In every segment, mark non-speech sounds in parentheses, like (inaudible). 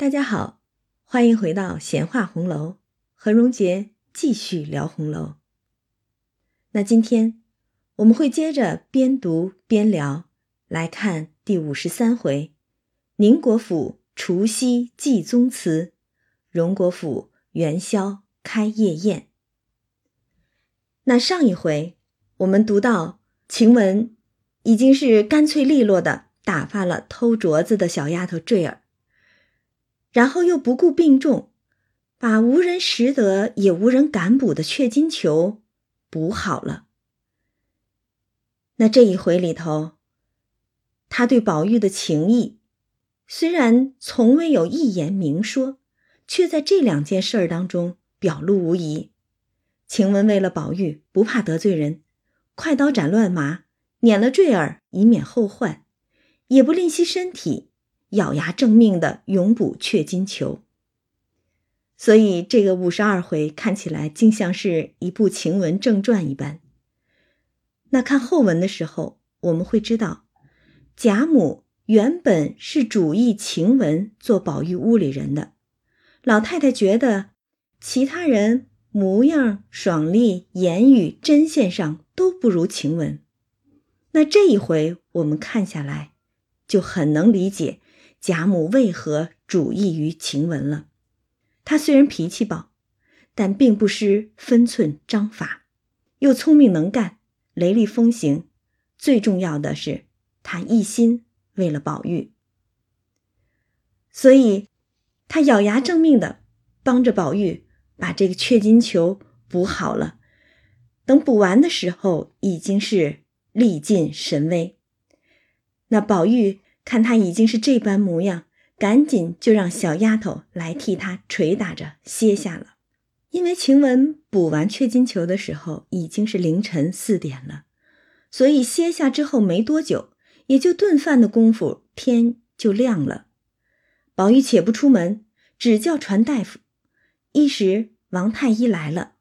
大家好，欢迎回到闲话红楼，和荣杰继续聊红楼。那今天我们会接着边读边聊，来看第五十三回：宁国府除夕祭宗祠，荣国府元宵开夜宴。那上一回我们读到晴雯已经是干脆利落的打发了偷镯子的小丫头坠儿。然后又不顾病重，把无人拾得也无人敢补的雀金球补好了。那这一回里头，他对宝玉的情谊，虽然从未有一言明说，却在这两件事儿当中表露无遗。晴雯为了宝玉不怕得罪人，快刀斩乱麻，撵了坠儿以免后患，也不吝惜身体。咬牙挣命的永补雀金球，所以这个五十二回看起来竟像是一部晴雯正传一般。那看后文的时候，我们会知道，贾母原本是主意晴雯做宝玉屋里人的，老太太觉得其他人模样、爽利、言语、针线上都不如晴雯。那这一回我们看下来，就很能理解。贾母为何主意于晴雯了？她虽然脾气暴，但并不失分寸章法，又聪明能干，雷厉风行。最重要的是，她一心为了宝玉，所以她咬牙挣命的帮着宝玉把这个雀金球补好了。等补完的时候，已经是力尽神微。那宝玉。看他已经是这般模样，赶紧就让小丫头来替他捶打着歇下了。因为晴雯补完雀金球的时候已经是凌晨四点了，所以歇下之后没多久，也就顿饭的功夫，天就亮了。宝玉且不出门，只叫传大夫。一时王太医来了，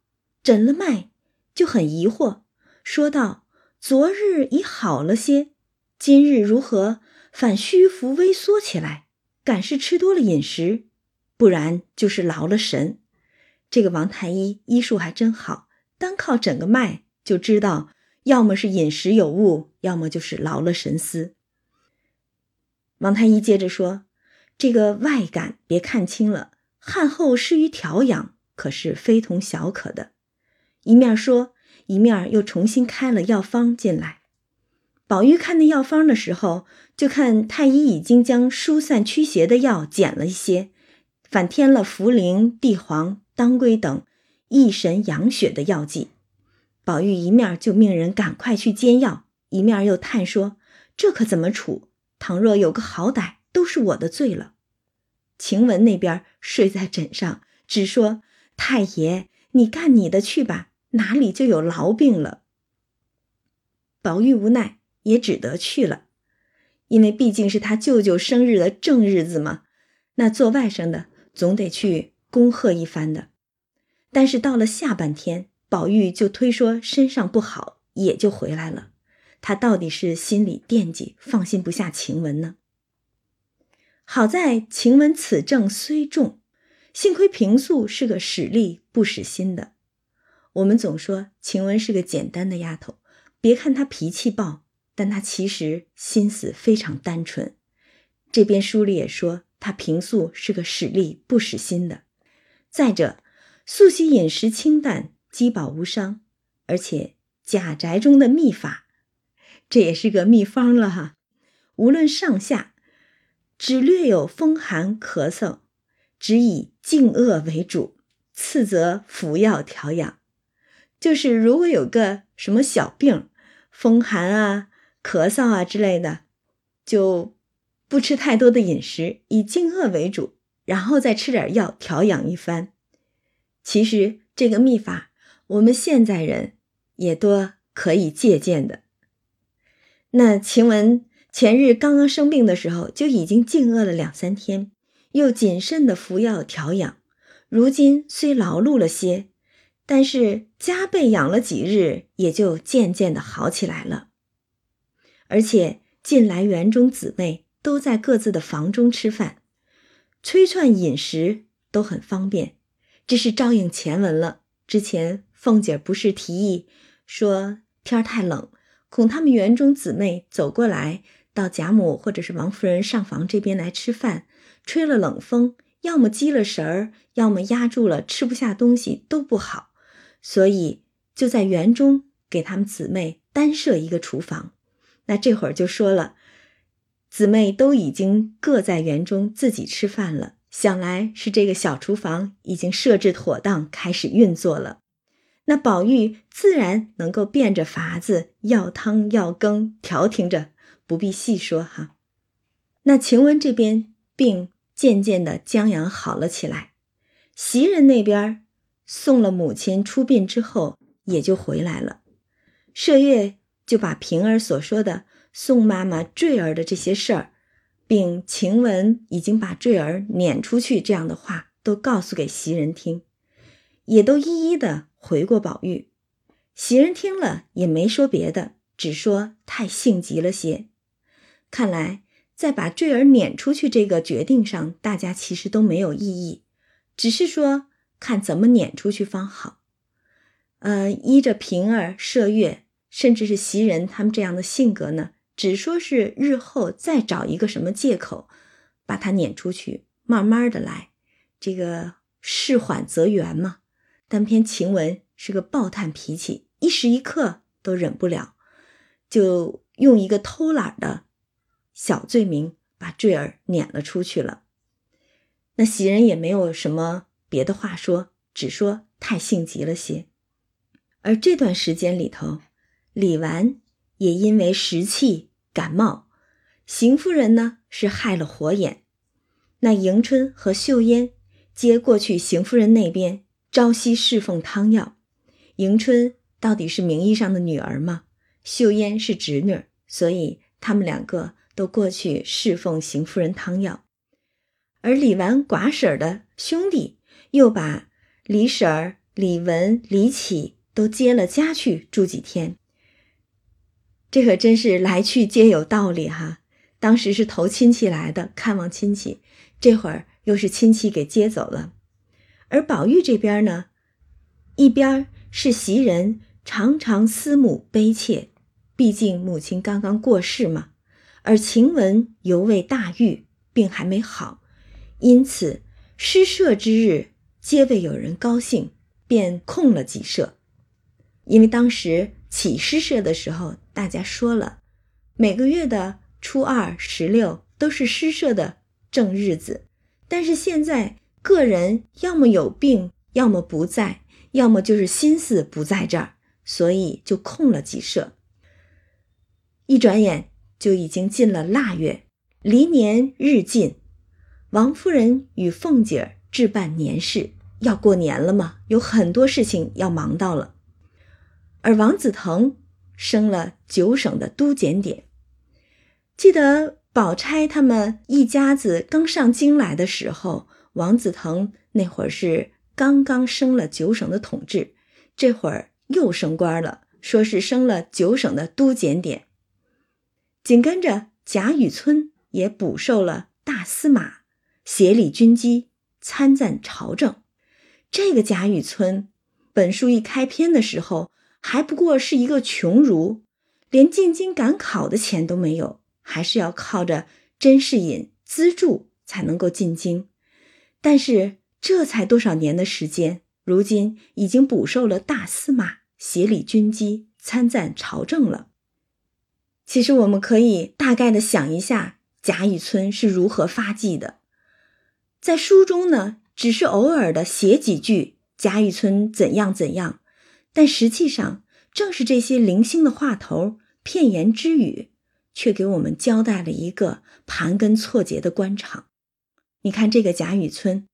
诊了脉，就很疑惑，说道：“昨日已好了些，今日如何？”反虚浮微缩起来，敢是吃多了饮食，不然就是劳了神。这个王太医医术还真好，单靠诊个脉就知道，要么是饮食有误，要么就是劳了神思。王太医接着说：“这个外感别看清了，汗后施于调养，可是非同小可的。”一面说，一面又重新开了药方进来。宝玉看那药方的时候，就看太医已经将疏散驱邪的药减了一些，反添了茯苓、地黄、当归等益神养血的药剂。宝玉一面就命人赶快去煎药，一面又叹说：“这可怎么处？倘若有个好歹，都是我的罪了。”晴雯那边睡在枕上，只说：“太爷，你干你的去吧，哪里就有痨病了？”宝玉无奈。也只得去了，因为毕竟是他舅舅生日的正日子嘛。那做外甥的总得去恭贺一番的。但是到了下半天，宝玉就推说身上不好，也就回来了。他到底是心里惦记，放心不下晴雯呢。好在晴雯此症虽重，幸亏平素是个使力不使心的。我们总说晴雯是个简单的丫头，别看她脾气暴。但他其实心思非常单纯，这边书里也说他平素是个使力不使心的。再者，素喜饮食清淡，饥饱无伤，而且贾宅中的秘法，这也是个秘方了哈。无论上下，只略有风寒咳嗽，只以静恶为主，次则服药调养。就是如果有个什么小病，风寒啊。咳嗽啊之类的，就不吃太多的饮食，以静饿为主，然后再吃点药调养一番。其实这个秘法，我们现在人也多可以借鉴的。那晴雯前日刚刚生病的时候，就已经静饿了两三天，又谨慎的服药调养，如今虽劳碌了些，但是加倍养了几日，也就渐渐的好起来了。而且近来园中姊妹都在各自的房中吃饭，催串饮食都很方便。这是照应前文了。之前凤姐不是提议说天儿太冷，恐他们园中姊妹走过来到贾母或者是王夫人上房这边来吃饭，吹了冷风，要么积了神儿，要么压住了，吃不下东西都不好，所以就在园中给他们姊妹单设一个厨房。那这会儿就说了，姊妹都已经各在园中自己吃饭了。想来是这个小厨房已经设置妥当，开始运作了。那宝玉自然能够变着法子要汤要羹，调停着，不必细说哈。那晴雯这边病渐渐的将养好了起来，袭人那边送了母亲出殡之后，也就回来了。麝月就把平儿所说的宋妈妈坠儿的这些事儿。并晴雯已经把坠儿撵出去这样的话都告诉给袭人听，也都一一的回过宝玉。袭人听了也没说别的，只说太性急了些。看来在把坠儿撵出去这个决定上，大家其实都没有异议，只是说看怎么撵出去方好。呃，依着平儿、麝月，甚至是袭人他们这样的性格呢。只说是日后再找一个什么借口，把他撵出去，慢慢的来，这个事缓则圆嘛。但偏晴雯是个暴炭脾气，一时一刻都忍不了，就用一个偷懒的小罪名把坠儿撵了出去了。那袭人也没有什么别的话说，只说太性急了些。而这段时间里头，李纨也因为食气。感冒，邢夫人呢是害了火眼，那迎春和秀烟接过去邢夫人那边朝夕侍奉汤药。迎春到底是名义上的女儿嘛，秀烟是侄女，所以他们两个都过去侍奉邢夫人汤药。而李纨寡婶的兄弟又把李婶儿、李文、李启都接了家去住几天。这可真是来去皆有道理哈！当时是投亲戚来的，看望亲戚，这会儿又是亲戚给接走了。而宝玉这边呢，一边是袭人常常思母悲切，毕竟母亲刚刚过世嘛；而晴雯犹未大愈，病还没好，因此诗社之日皆未有人高兴，便空了几社。因为当时起诗社的时候。大家说了，每个月的初二、十六都是诗社的正日子，但是现在个人要么有病，要么不在，要么就是心思不在这儿，所以就空了几社。一转眼就已经进了腊月，离年日近，王夫人与凤姐儿置办年事，要过年了嘛，有很多事情要忙到了，而王子腾。升了九省的都检点。记得宝钗他们一家子刚上京来的时候，王子腾那会儿是刚刚升了九省的统治，这会儿又升官了，说是升了九省的都检点。紧跟着贾雨村也补授了大司马，协理军机，参赞朝政。这个贾雨村，本书一开篇的时候。还不过是一个穷儒，连进京赶考的钱都没有，还是要靠着甄士隐资助才能够进京。但是这才多少年的时间，如今已经补授了大司马，协理军机，参赞朝政了。其实我们可以大概的想一下，贾雨村是如何发迹的。在书中呢，只是偶尔的写几句贾雨村怎样怎样。但实际上，正是这些零星的话头、片言之语，却给我们交代了一个盘根错节的官场。你看，这个贾雨村，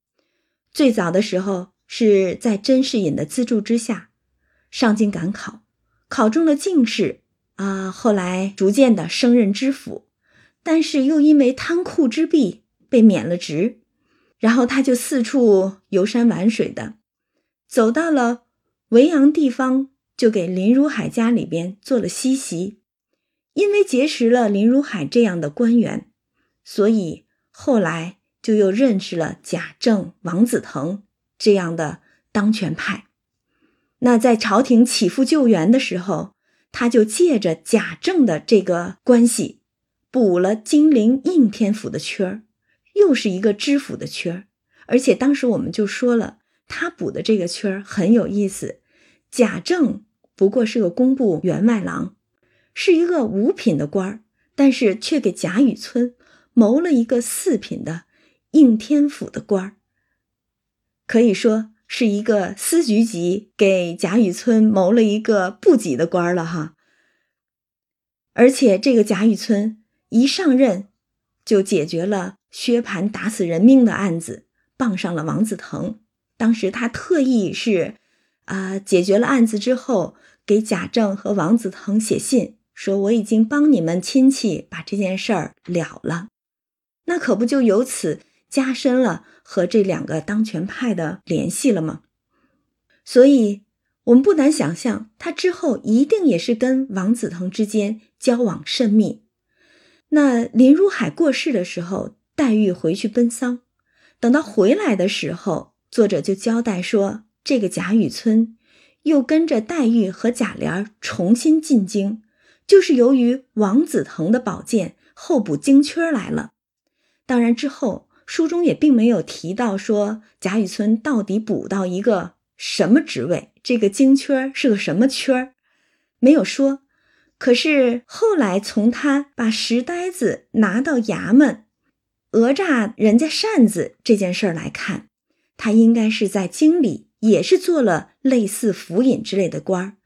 最早的时候是在甄士隐的资助之下上京赶考，考中了进士啊，后来逐渐的升任知府，但是又因为贪酷之弊被免了职，然后他就四处游山玩水的，走到了。维扬地方就给林如海家里边做了西席，因为结识了林如海这样的官员，所以后来就又认识了贾政、王子腾这样的当权派。那在朝廷起复救援的时候，他就借着贾政的这个关系，补了金陵应天府的缺儿，又是一个知府的缺儿。而且当时我们就说了，他补的这个缺儿很有意思。贾政不过是个工部员外郎，是一个五品的官儿，但是却给贾雨村谋了一个四品的。应天府的官儿，可以说是一个司局级给贾雨村谋了一个部级的官儿了哈。而且这个贾雨村一上任，就解决了薛蟠打死人命的案子，傍上了王子腾。当时他特意是，啊，解决了案子之后，给贾政和王子腾写信，说我已经帮你们亲戚把这件事儿了了。那可不就由此。加深了和这两个当权派的联系了吗？所以，我们不难想象，他之后一定也是跟王子腾之间交往甚密。那林如海过世的时候，黛玉回去奔丧，等到回来的时候，作者就交代说，这个贾雨村又跟着黛玉和贾琏重新进京，就是由于王子腾的宝剑候补京缺来了。当然之后。书中也并没有提到说贾雨村到底补到一个什么职位，这个京缺是个什么缺，没有说。可是后来从他把石呆子拿到衙门讹诈人家扇子这件事儿来看，他应该是在京里也是做了类似府尹之类的官儿。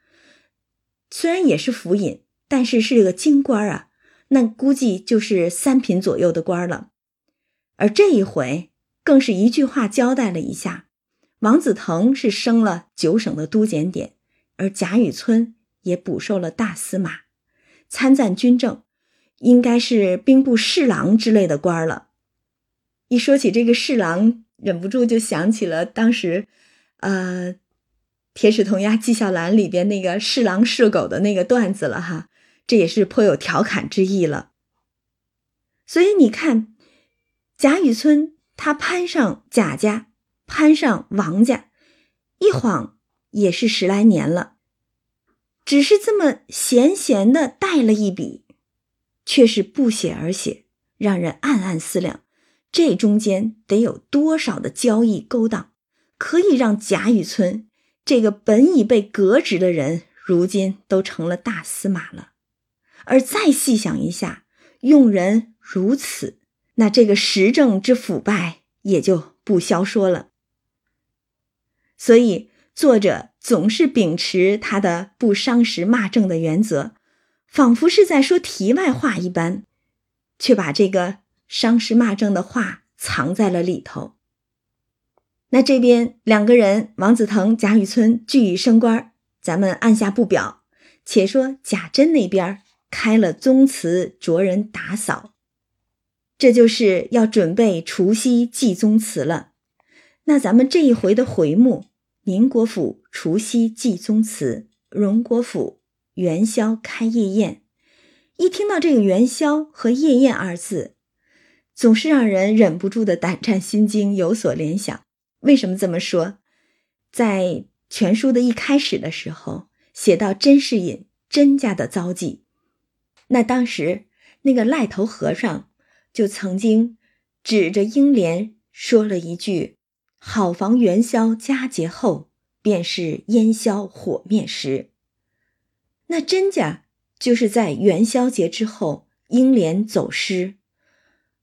虽然也是府尹，但是是个京官啊，那估计就是三品左右的官了。而这一回，更是一句话交代了一下：王子腾是升了九省的都检点，而贾雨村也补授了大司马，参赞军政，应该是兵部侍郎之类的官了。一说起这个侍郎，忍不住就想起了当时，呃，《铁齿铜牙纪晓岚》里边那个是狼是狗的那个段子了哈，这也是颇有调侃之意了。所以你看。贾雨村他攀上贾家，攀上王家，一晃也是十来年了。只是这么闲闲的带了一笔，却是不写而写，让人暗暗思量：这中间得有多少的交易勾当，可以让贾雨村这个本已被革职的人，如今都成了大司马了。而再细想一下，用人如此。那这个时政之腐败也就不消说了。所以作者总是秉持他的不伤时骂政的原则，仿佛是在说题外话一般，却把这个伤时骂政的话藏在了里头。那这边两个人，王子腾、贾雨村俱已升官，咱们按下不表，且说贾珍那边开了宗祠，着人打扫。这就是要准备除夕祭宗祠了。那咱们这一回的回目：宁国府除夕祭宗祠，荣国府元宵开夜宴。一听到这个元宵和夜宴二字，总是让人忍不住的胆战心惊，有所联想。为什么这么说？在全书的一开始的时候，写到甄士隐甄家的遭际，那当时那个赖头和尚。就曾经指着英莲说了一句：“好房元宵佳节后，便是烟消火灭时。”那甄家就是在元宵节之后，英莲走失，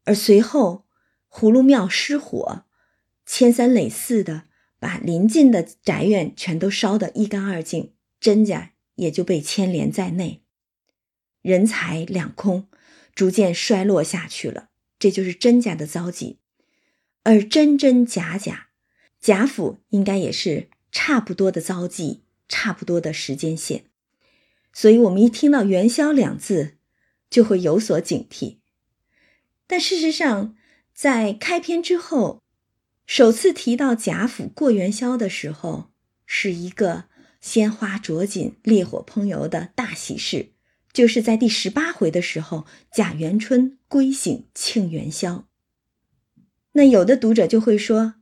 而随后葫芦庙失火，千三累四的把邻近的宅院全都烧得一干二净，甄家也就被牵连在内，人财两空。逐渐衰落下去了，这就是甄家的遭际，而真真假假，贾府应该也是差不多的遭际，差不多的时间线，所以我们一听到元宵两字，就会有所警惕。但事实上，在开篇之后，首次提到贾府过元宵的时候，是一个鲜花着锦、烈火烹油的大喜事。就是在第十八回的时候，贾元春归省庆元宵。那有的读者就会说，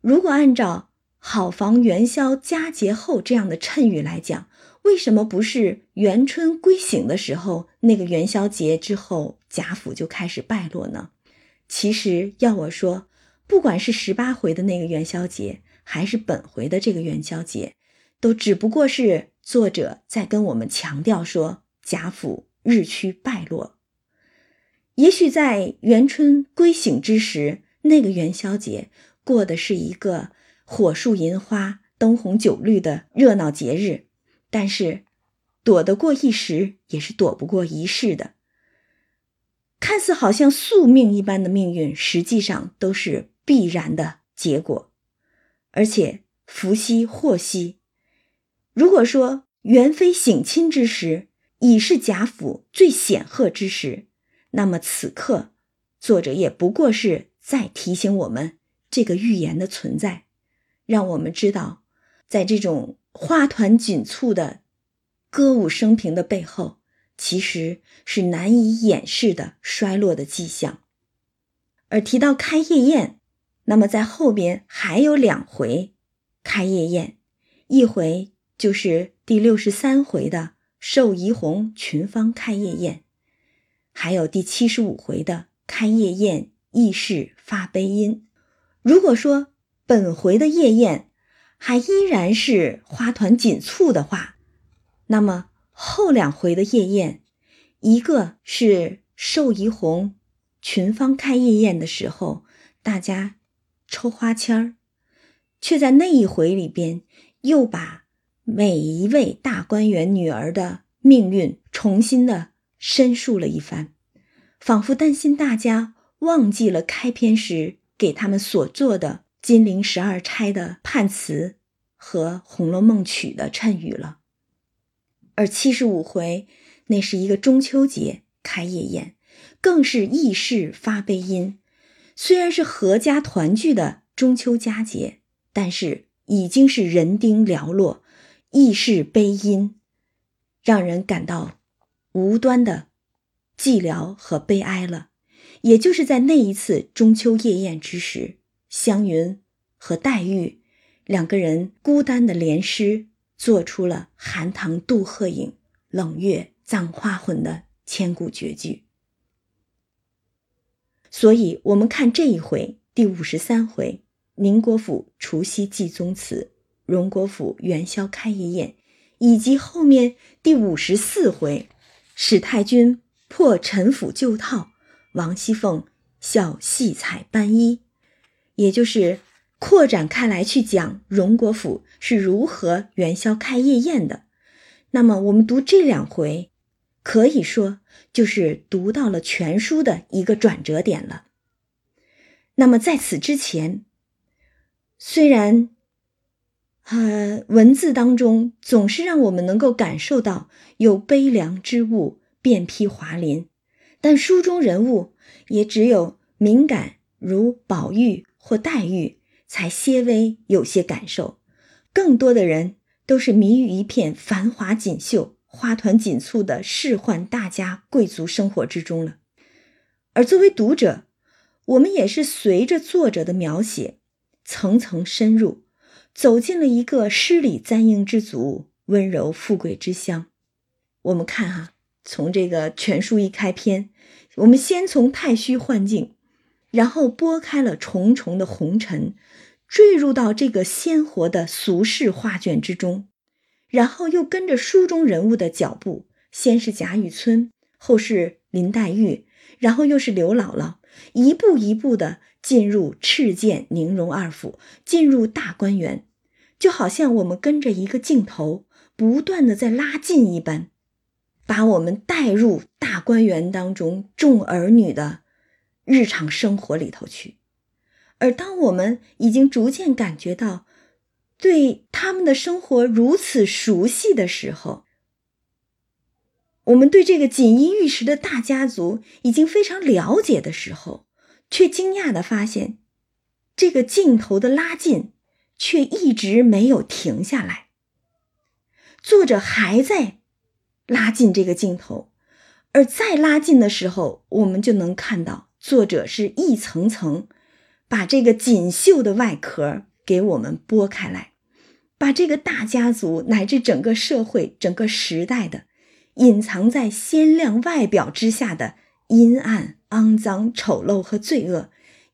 如果按照“好房元宵佳节后”这样的谶语来讲，为什么不是元春归省的时候，那个元宵节之后，贾府就开始败落呢？其实要我说，不管是十八回的那个元宵节，还是本回的这个元宵节，都只不过是作者在跟我们强调说贾府日趋败落。也许在元春归省之时。那个元宵节过的是一个火树银花、灯红酒绿的热闹节日，但是躲得过一时，也是躲不过一世的。看似好像宿命一般的命运，实际上都是必然的结果。而且福兮祸兮，如果说元妃省亲之时已是贾府最显赫之时，那么此刻作者也不过是。在提醒我们这个预言的存在，让我们知道，在这种花团锦簇的歌舞升平的背后，其实是难以掩饰的衰落的迹象。而提到开夜宴，那么在后边还有两回开夜宴，一回就是第六十三回的寿怡红群芳开夜宴，还有第七十五回的开夜宴。亦是发悲音。如果说本回的夜宴还依然是花团锦簇的话，那么后两回的夜宴，一个是寿怡红群芳开夜宴的时候，大家抽花签儿，却在那一回里边又把每一位大观园女儿的命运重新的申述了一番，仿佛担心大家。忘记了开篇时给他们所做的《金陵十二钗》的判词和《红楼梦》曲的谶语了。而七十五回那是一个中秋节开夜宴，更是异世发悲音。虽然是阖家团聚的中秋佳节，但是已经是人丁寥落，异世悲音，让人感到无端的寂寥和悲哀了。也就是在那一次中秋夜宴之时，湘云和黛玉两个人孤单的联诗，做出了“寒塘渡鹤影，冷月葬花魂”的千古绝句。所以，我们看这一回第五十三回宁国府除夕祭宗祠，荣国府元宵开夜宴，以及后面第五十四回史太君破陈府旧套。王熙凤笑戏彩斑衣，也就是扩展开来去讲荣国府是如何元宵开夜宴的。那么我们读这两回，可以说就是读到了全书的一个转折点了。那么在此之前，虽然，呃，文字当中总是让我们能够感受到有悲凉之物遍披华林。但书中人物也只有敏感如宝玉或黛玉才些微有些感受，更多的人都是迷于一片繁华锦绣、花团锦簇的仕宦大家贵族生活之中了。而作为读者，我们也是随着作者的描写层层深入，走进了一个诗礼簪缨之族、温柔富贵之乡。我们看哈。从这个全书一开篇，我们先从太虚幻境，然后拨开了重重的红尘，坠入到这个鲜活的俗世画卷之中，然后又跟着书中人物的脚步，先是贾雨村，后是林黛玉，然后又是刘姥姥，一步一步的进入赤剑宁荣二府，进入大观园，就好像我们跟着一个镜头不断的在拉近一般。把我们带入大观园当中众儿女的日常生活里头去，而当我们已经逐渐感觉到对他们的生活如此熟悉的时候，我们对这个锦衣玉食的大家族已经非常了解的时候，却惊讶的发现，这个镜头的拉近却一直没有停下来，作者还在。拉近这个镜头，而再拉近的时候，我们就能看到作者是一层层把这个锦绣的外壳给我们剥开来，把这个大家族乃至整个社会、整个时代的隐藏在鲜亮外表之下的阴暗、肮脏、丑陋和罪恶，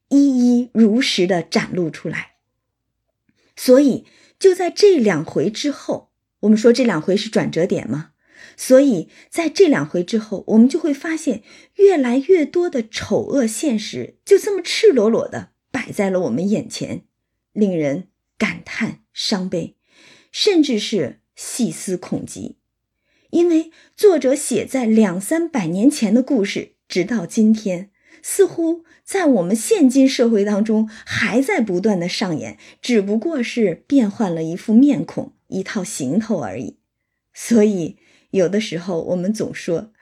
一一如实的展露出来。所以，就在这两回之后，我们说这两回是转折点吗？所以，在这两回之后，我们就会发现越来越多的丑恶现实就这么赤裸裸的摆在了我们眼前，令人感叹、伤悲，甚至是细思恐极。因为作者写在两三百年前的故事，直到今天，似乎在我们现今社会当中还在不断的上演，只不过是变换了一副面孔、一套行头而已。所以。有的时候，我们总说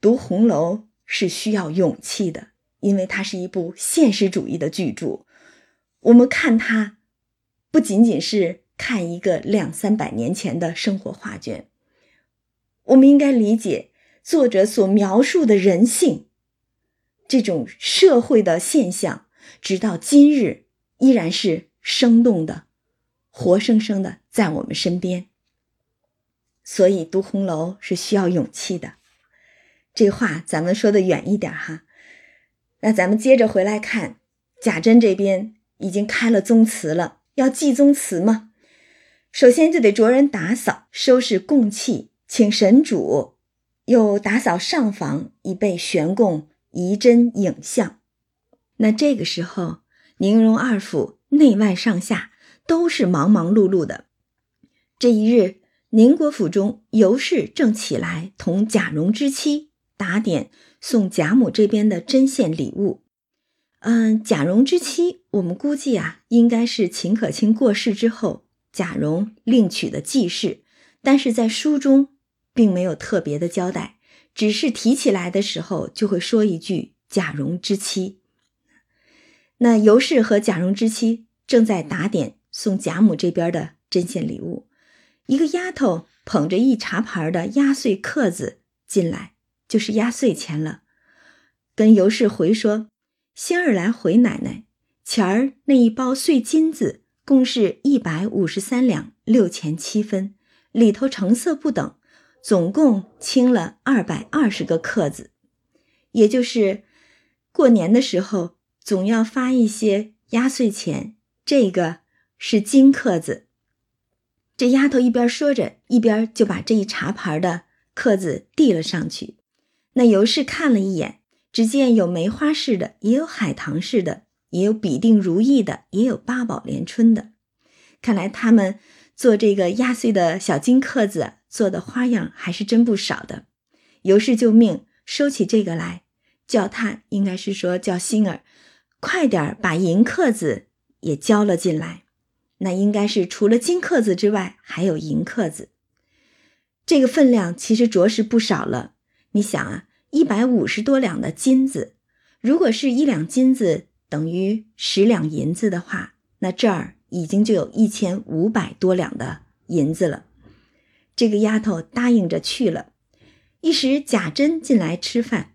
读《红楼》是需要勇气的，因为它是一部现实主义的巨著。我们看它，不仅仅是看一个两三百年前的生活画卷，我们应该理解作者所描述的人性，这种社会的现象，直到今日依然是生动的、活生生的在我们身边。所以读红楼是需要勇气的，这话咱们说的远一点哈。那咱们接着回来看，贾珍这边已经开了宗祠了，要祭宗祠嘛，首先就得着人打扫、收拾供器，请神主，又打扫上房，以备悬供仪真影像。那这个时候，宁荣二府内外上下都是忙忙碌碌的。这一日。宁国府中，尤氏正起来同贾蓉之妻打点送贾母这边的针线礼物。嗯，贾蓉之妻，我们估计啊，应该是秦可卿过世之后，贾蓉另娶的继室，但是在书中并没有特别的交代，只是提起来的时候就会说一句贾蓉之妻。那尤氏和贾蓉之妻正在打点送贾母这边的针线礼物。一个丫头捧着一茶盘的压岁克子进来，就是压岁钱了。跟尤氏回说：“星儿来回奶奶，钱儿那一包碎金子共是一百五十三两六钱七分，里头成色不等，总共清了二百二十个克子。也就是过年的时候总要发一些压岁钱，这个是金克子。”这丫头一边说着，一边就把这一茶盘的刻子递了上去。那尤氏看了一眼，只见有梅花式的，也有海棠式的，也有比定如意的，也有八宝连春的。看来他们做这个压岁的小金刻子做的花样还是真不少的。尤氏就命收起这个来，叫他应该是说叫星儿，快点把银刻子也交了进来。那应该是除了金克子之外，还有银克子。这个分量其实着实不少了。你想啊，一百五十多两的金子，如果是一两金子等于十两银子的话，那这儿已经就有一千五百多两的银子了。这个丫头答应着去了。一时贾珍进来吃饭，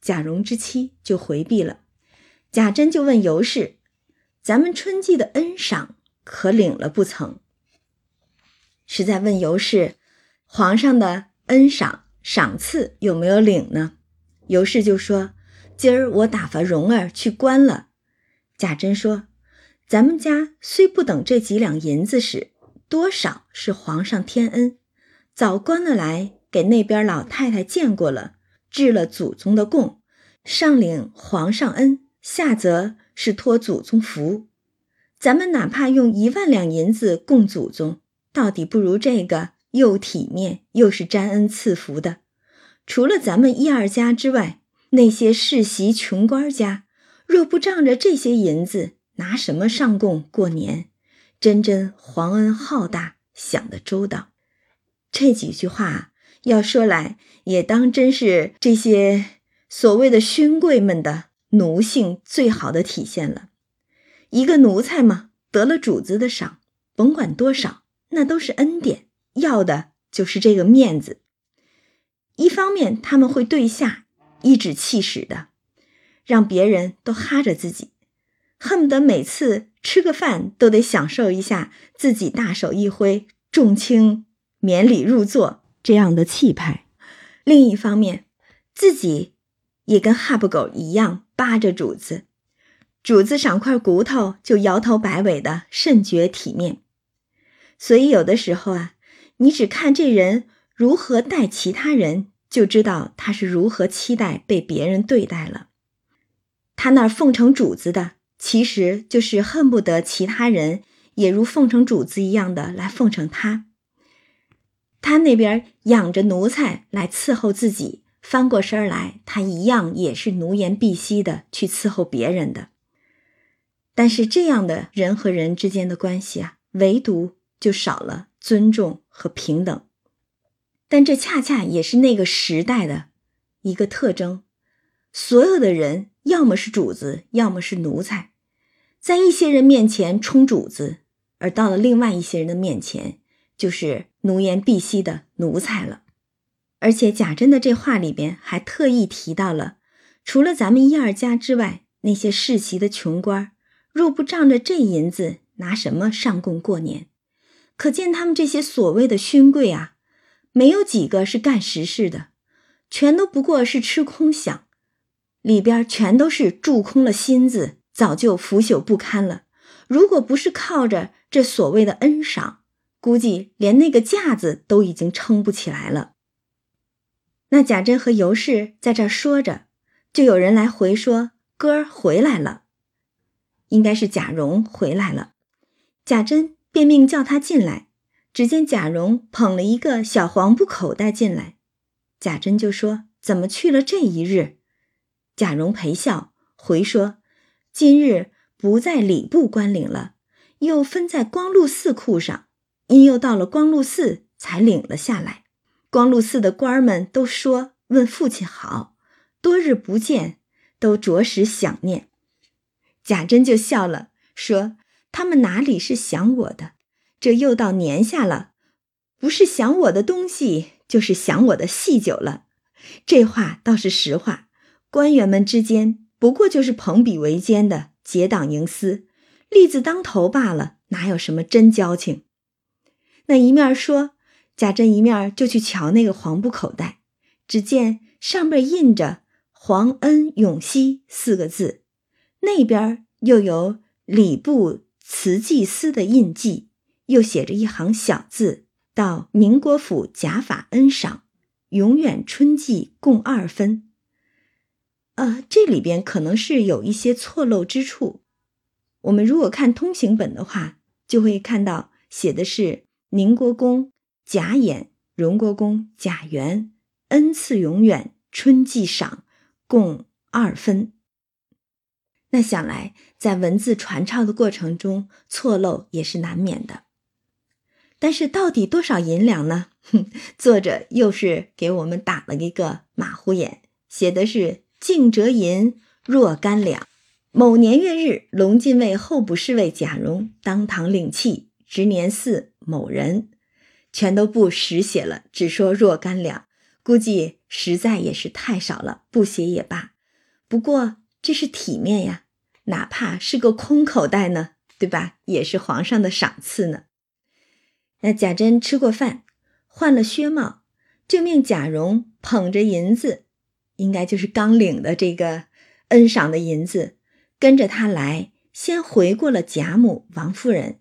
贾蓉之妻就回避了。贾珍就问尤氏：“咱们春季的恩赏？”可领了不曾？是在问尤氏，皇上的恩赏赏赐有没有领呢？尤氏就说：“今儿我打发蓉儿去关了。”贾珍说：“咱们家虽不等这几两银子使，多少是皇上天恩，早关了来给那边老太太见过了，治了祖宗的供，上领皇上恩，下则是托祖宗福。”咱们哪怕用一万两银子供祖宗，到底不如这个又体面又是沾恩赐福的。除了咱们一二家之外，那些世袭穷官家，若不仗着这些银子，拿什么上供过年？真真皇恩浩大，想得周到。这几句话要说来，也当真是这些所谓的勋贵们的奴性最好的体现了。一个奴才嘛，得了主子的赏，甭管多少，那都是恩典，要的就是这个面子。一方面他们会对下颐指气使的，让别人都哈着自己；恨不得每次吃个饭都得享受一下自己大手一挥，重轻免礼入座这样的气派。另一方面，自己也跟哈巴狗一样扒着主子，主子赏块骨头就摇头摆尾的，甚觉体面。所以有的时候啊，你只看这人如何待其他人，就知道他是如何期待被别人对待了。他那奉承主子的，其实就是恨不得其他人也如奉承主子一样的来奉承他。他那边养着奴才来伺候自己，翻过身来，他一样也是奴颜婢膝的去伺候别人的。但是这样的人和人之间的关系啊，唯独。就少了尊重和平等，但这恰恰也是那个时代的一个特征。所有的人要么是主子，要么是奴才，在一些人面前充主子，而到了另外一些人的面前，就是奴颜婢膝的奴才了。而且贾珍的这话里边还特意提到了，除了咱们一二家之外，那些世袭的穷官，若不仗着这银子，拿什么上供过年？可见他们这些所谓的勋贵啊，没有几个是干实事的，全都不过是吃空饷，里边全都是蛀空了心子，早就腐朽不堪了。如果不是靠着这所谓的恩赏，估计连那个架子都已经撑不起来了。那贾珍和尤氏在这说着，就有人来回说：“哥儿回来了。”应该是贾蓉回来了。贾珍。便命叫他进来，只见贾蓉捧了一个小黄布口袋进来，贾珍就说：“怎么去了这一日？”贾蓉陪笑回说：“今日不在礼部官领了，又分在光禄寺库上，因又到了光禄寺才领了下来。光禄寺的官儿们都说问父亲好，多日不见，都着实想念。”贾珍就笑了，说。他们哪里是想我的？这又到年下了，不是想我的东西，就是想我的戏酒了。这话倒是实话。官员们之间不过就是朋比为奸的结党营私，利字当头罢了，哪有什么真交情？那一面说，贾珍一面就去瞧那个黄布口袋，只见上边印着“皇恩永熙”四个字，那边又有礼部。慈济司的印记，又写着一行小字：“到宁国府假法恩赏，永远春季共二分。”呃，这里边可能是有一些错漏之处。我们如果看通行本的话，就会看到写的是宁国公贾演、荣国公贾元恩赐永远春季赏共二分。那想来，在文字传抄的过程中，错漏也是难免的。但是，到底多少银两呢？哼 (laughs) 作者又是给我们打了一个马虎眼，写的是“净折银若干两”。某年月日，龙禁卫候补侍卫贾蓉当堂领契，值年四某人，全都不实写了，只说若干两，估计实在也是太少了，不写也罢。不过。这是体面呀，哪怕是个空口袋呢，对吧？也是皇上的赏赐呢。那贾珍吃过饭，换了靴帽，就命贾蓉捧着银子，应该就是刚领的这个恩赏的银子，跟着他来，先回过了贾母、王夫人，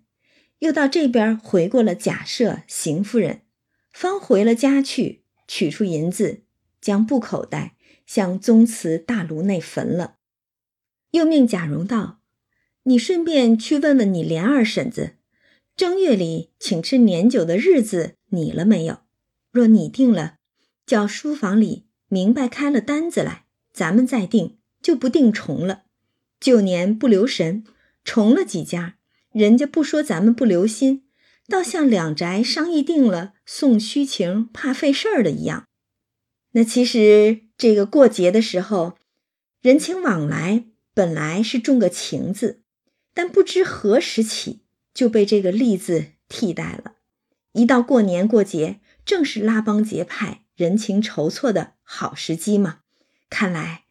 又到这边回过了贾赦、邢夫人，方回了家去，取出银子，将布口袋向宗祠大炉内焚了。又命贾蓉道：“你顺便去问问你莲二婶子，正月里请吃年酒的日子拟了没有？若拟定了，叫书房里明白开了单子来，咱们再定，就不定重了。旧年不留神重了几家，人家不说咱们不留心，倒像两宅商议定了送虚情，怕费事儿的一样。那其实这个过节的时候，人情往来。”本来是种个情字，但不知何时起就被这个利字替代了。一到过年过节，正是拉帮结派、人情筹措的好时机嘛。看来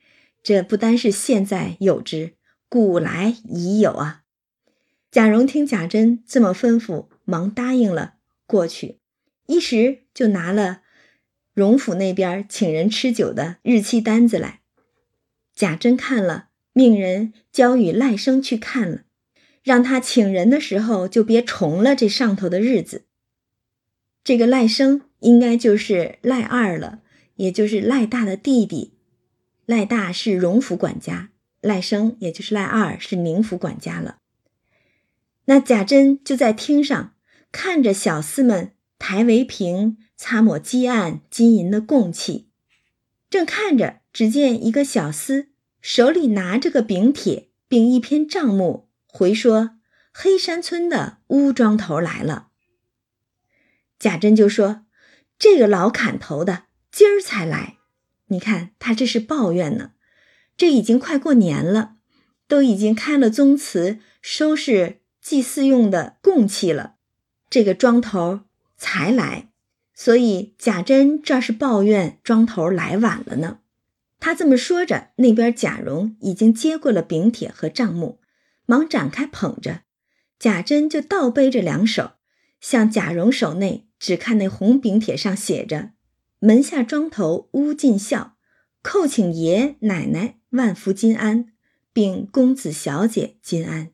这不单是现在有之，古来已有啊。贾蓉听贾珍这么吩咐，忙答应了过去，一时就拿了荣府那边请人吃酒的日期单子来。贾珍看了，命人交与赖生去看了，让他请人的时候就别重了这上头的日子。这个赖生应该就是赖二了，也就是赖大的弟弟。赖大是荣府管家，赖生也就是赖二是宁府管家了。那贾珍就在厅上看着小厮们抬围屏、擦抹积案金银的供器，正看着，只见一个小厮手里拿着个饼帖，并一篇账目，回说黑山村的乌庄头来了。贾珍就说：“这个老砍头的今儿才来，你看他这是抱怨呢。这已经快过年了，都已经开了宗祠，收拾。”祭祀用的供器了，这个庄头才来，所以贾珍这是抱怨庄头来晚了呢。他这么说着，那边贾蓉已经接过了饼帖和账目，忙展开捧着。贾珍就倒背着两手，向贾蓉手内只看那红饼帖上写着：“门下庄头乌进孝，叩请爷奶奶万福金安，并公子小姐金安，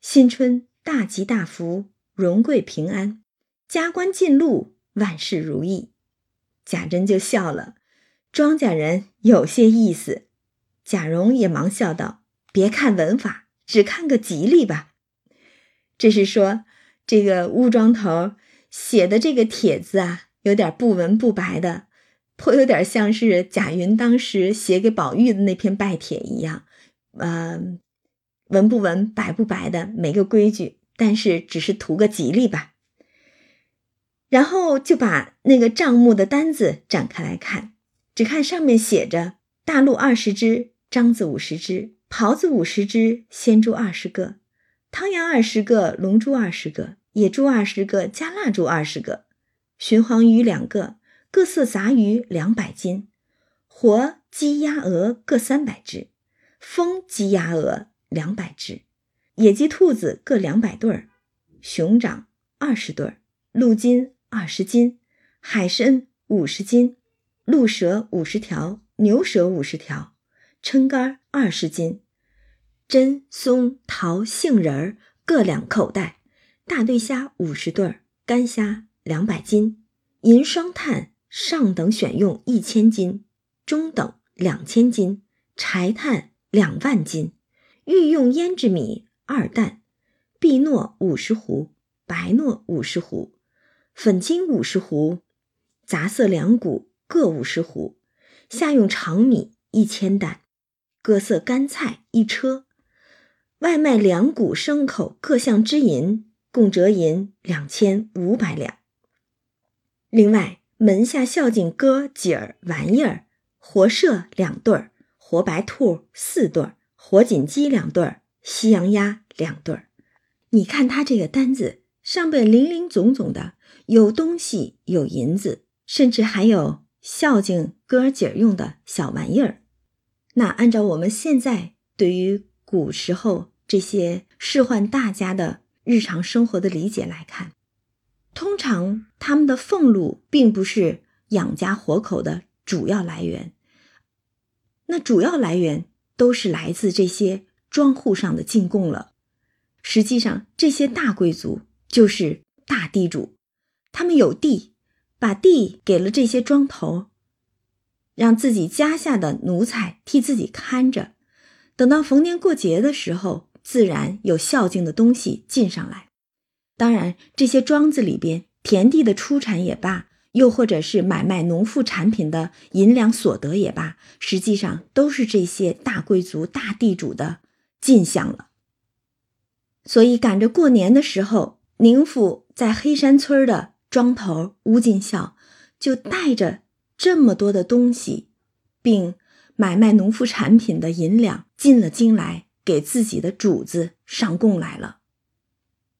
新春。”大吉大福，荣贵平安，加官进禄，万事如意。贾珍就笑了，庄稼人有些意思。贾蓉也忙笑道：“别看文法，只看个吉利吧。”这是说这个乌庄头写的这个帖子啊，有点不文不白的，颇有点像是贾云当时写给宝玉的那篇拜帖一样，嗯。文不文，白不白的，没个规矩，但是只是图个吉利吧。然后就把那个账目的单子展开来看，只看上面写着：大鹿二十只，獐子五十只，狍子五十只，鲜猪二十个，汤羊二十个，龙猪二十个，野猪二十个，加腊猪二十个，鲟黄鱼两个，各色杂鱼两百斤，活鸡鸭鹅各三百只，风鸡鸭鹅。两百只，野鸡、兔子各两百对儿，熊掌二十对儿，鹿筋二十斤，海参五十斤，鹿舌五十条，牛舌五十条，撑杆二十斤，榛、松、桃、杏仁儿各两口袋，大对虾五十对儿，干虾两百斤，银双炭上等选用一千斤，中等两千斤，柴炭两万斤。御用胭脂米二担，碧糯五十斛，白糯五十斛，粉金五十斛，杂色两谷各五十斛。下用长米一千担，各色干菜一车。外卖两谷牲口各项之银，共折银两千五百两。另外门下孝敬哥姐儿玩意儿，活麝两对儿，活白兔四对儿。活锦鸡两对儿，西洋鸭两对儿。你看他这个单子上边零零总总的，有东西，有银子，甚至还有孝敬哥儿姐儿用的小玩意儿。那按照我们现在对于古时候这些仕宦大家的日常生活的理解来看，通常他们的俸禄并不是养家活口的主要来源。那主要来源。都是来自这些庄户上的进贡了。实际上，这些大贵族就是大地主，他们有地，把地给了这些庄头，让自己家下的奴才替自己看着。等到逢年过节的时候，自然有孝敬的东西进上来。当然，这些庄子里边田地的出产也罢。又或者是买卖农副产品的银两所得也罢，实际上都是这些大贵族、大地主的进项了。所以赶着过年的时候，宁府在黑山村的庄头乌进孝就带着这么多的东西，并买卖农副产品的银两进了京来，给自己的主子上供来了。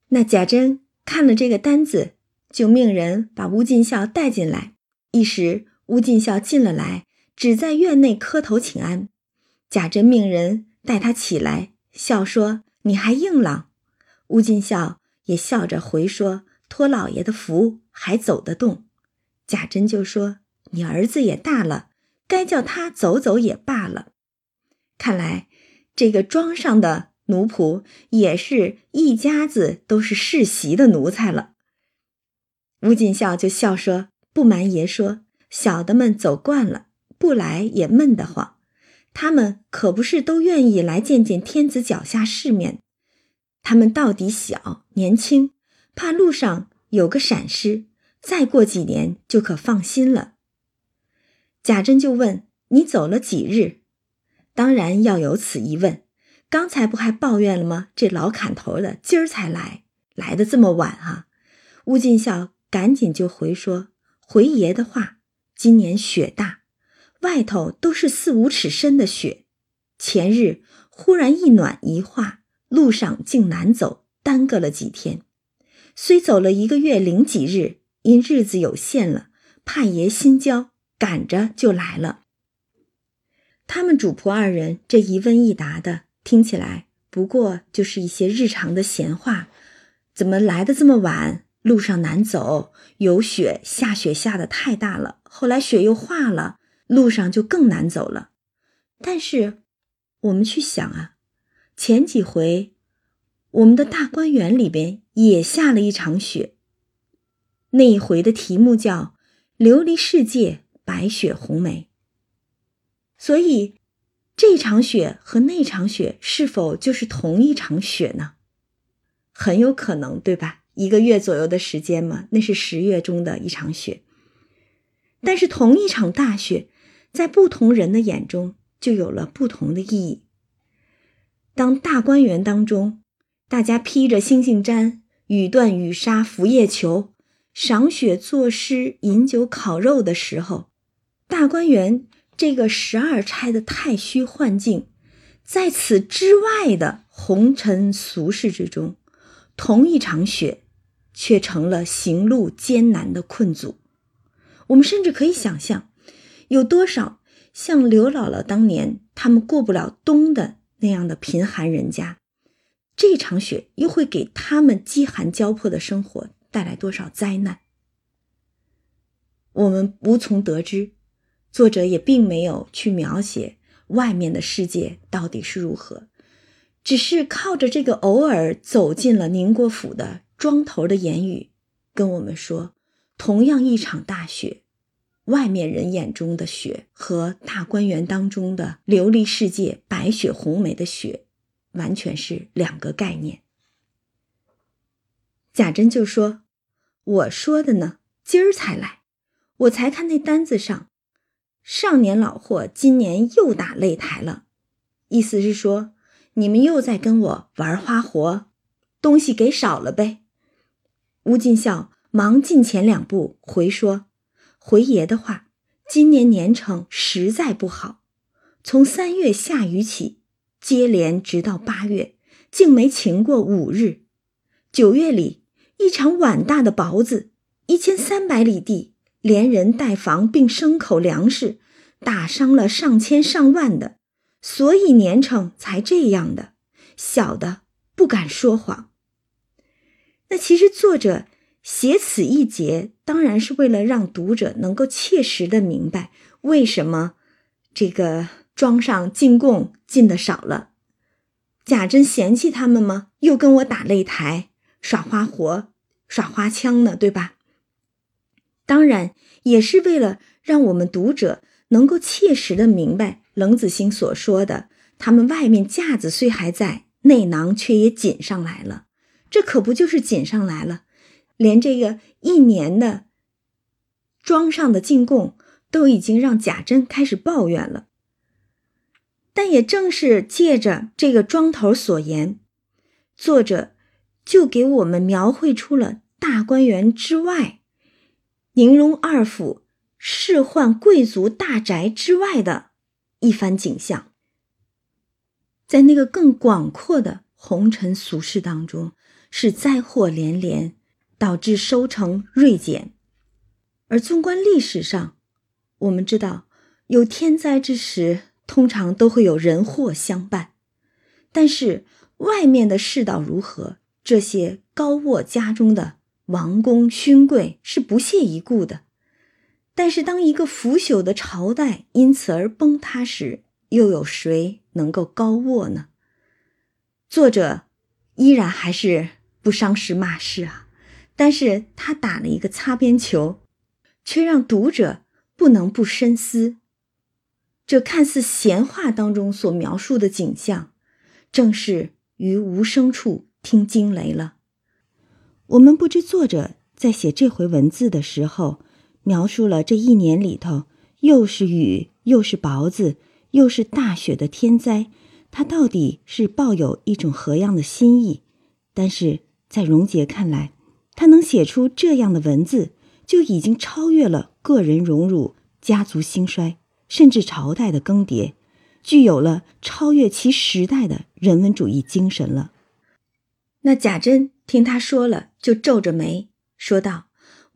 那贾珍看了这个单子。就命人把乌进孝带进来。一时，乌进孝进了来，只在院内磕头请安。贾珍命人带他起来，笑说：“你还硬朗。”乌进孝也笑着回说：“托老爷的福，还走得动。”贾珍就说：“你儿子也大了，该叫他走走也罢了。”看来这个庄上的奴仆也是一家子都是世袭的奴才了。吴锦孝就笑说：“不瞒爷说，小的们走惯了，不来也闷得慌。他们可不是都愿意来见见天子脚下世面。他们到底小年轻，怕路上有个闪失，再过几年就可放心了。”贾珍就问：“你走了几日？”当然要有此一问。刚才不还抱怨了吗？这老砍头的今儿才来，来的这么晚啊！乌进孝。赶紧就回说回爷的话，今年雪大，外头都是四五尺深的雪。前日忽然一暖一化，路上竟难走，耽搁了几天。虽走了一个月零几日，因日子有限了，怕爷心焦，赶着就来了。他们主仆二人这一问一答的，听起来不过就是一些日常的闲话。怎么来的这么晚？路上难走，有雪，下雪下的太大了。后来雪又化了，路上就更难走了。但是，我们去想啊，前几回我们的大观园里边也下了一场雪。那一回的题目叫“琉璃世界，白雪红梅”。所以，这场雪和那场雪是否就是同一场雪呢？很有可能，对吧？一个月左右的时间嘛，那是十月中的一场雪。但是同一场大雪，在不同人的眼中就有了不同的意义。当大观园当中，大家披着星星毡、雨断雨沙、拂叶裘，赏雪作诗、饮酒烤肉的时候，大观园这个十二钗的太虚幻境，在此之外的红尘俗世之中。同一场雪，却成了行路艰难的困阻。我们甚至可以想象，有多少像刘姥姥当年他们过不了冬的那样的贫寒人家，这场雪又会给他们饥寒交迫的生活带来多少灾难？我们无从得知，作者也并没有去描写外面的世界到底是如何。只是靠着这个偶尔走进了宁国府的庄头的言语，跟我们说，同样一场大雪，外面人眼中的雪和大观园当中的琉璃世界白雪红梅的雪，完全是两个概念。贾珍就说：“我说的呢，今儿才来，我才看那单子上，上年老货今年又打擂台了，意思是说。”你们又在跟我玩花活，东西给少了呗？乌进孝忙进前两步回说：“回爷的话，今年年成实在不好，从三月下雨起，接连直到八月，竟没晴过五日。九月里一场碗大的雹子，一千三百里地，连人带房并牲口粮食，打伤了上千上万的。”所以年成才这样的，小的不敢说谎。那其实作者写此一节，当然是为了让读者能够切实的明白为什么这个庄上进贡进的少了。贾珍嫌弃他们吗？又跟我打擂台、耍花活、耍花枪呢，对吧？当然也是为了让我们读者能够切实的明白。冷子兴所说的，他们外面架子虽还在，内囊却也紧上来了。这可不就是紧上来了？连这个一年的庄上的进贡，都已经让贾珍开始抱怨了。但也正是借着这个庄头所言，作者就给我们描绘出了大观园之外，宁荣二府仕宦贵族大宅之外的。一番景象，在那个更广阔的红尘俗世当中，是灾祸连连，导致收成锐减。而纵观历史上，我们知道，有天灾之时，通常都会有人祸相伴。但是外面的世道如何，这些高卧家中的王公勋贵是不屑一顾的。但是，当一个腐朽的朝代因此而崩塌时，又有谁能够高卧呢？作者依然还是不伤时骂世啊，但是他打了一个擦边球，却让读者不能不深思。这看似闲话当中所描述的景象，正是于无声处听惊雷了。我们不知作者在写这回文字的时候。描述了这一年里头，又是雨，又是雹子，又是大雪的天灾，他到底是抱有一种何样的心意？但是在荣杰看来，他能写出这样的文字，就已经超越了个人荣辱、家族兴衰，甚至朝代的更迭，具有了超越其时代的人文主义精神了。那贾珍听他说了，就皱着眉说道：“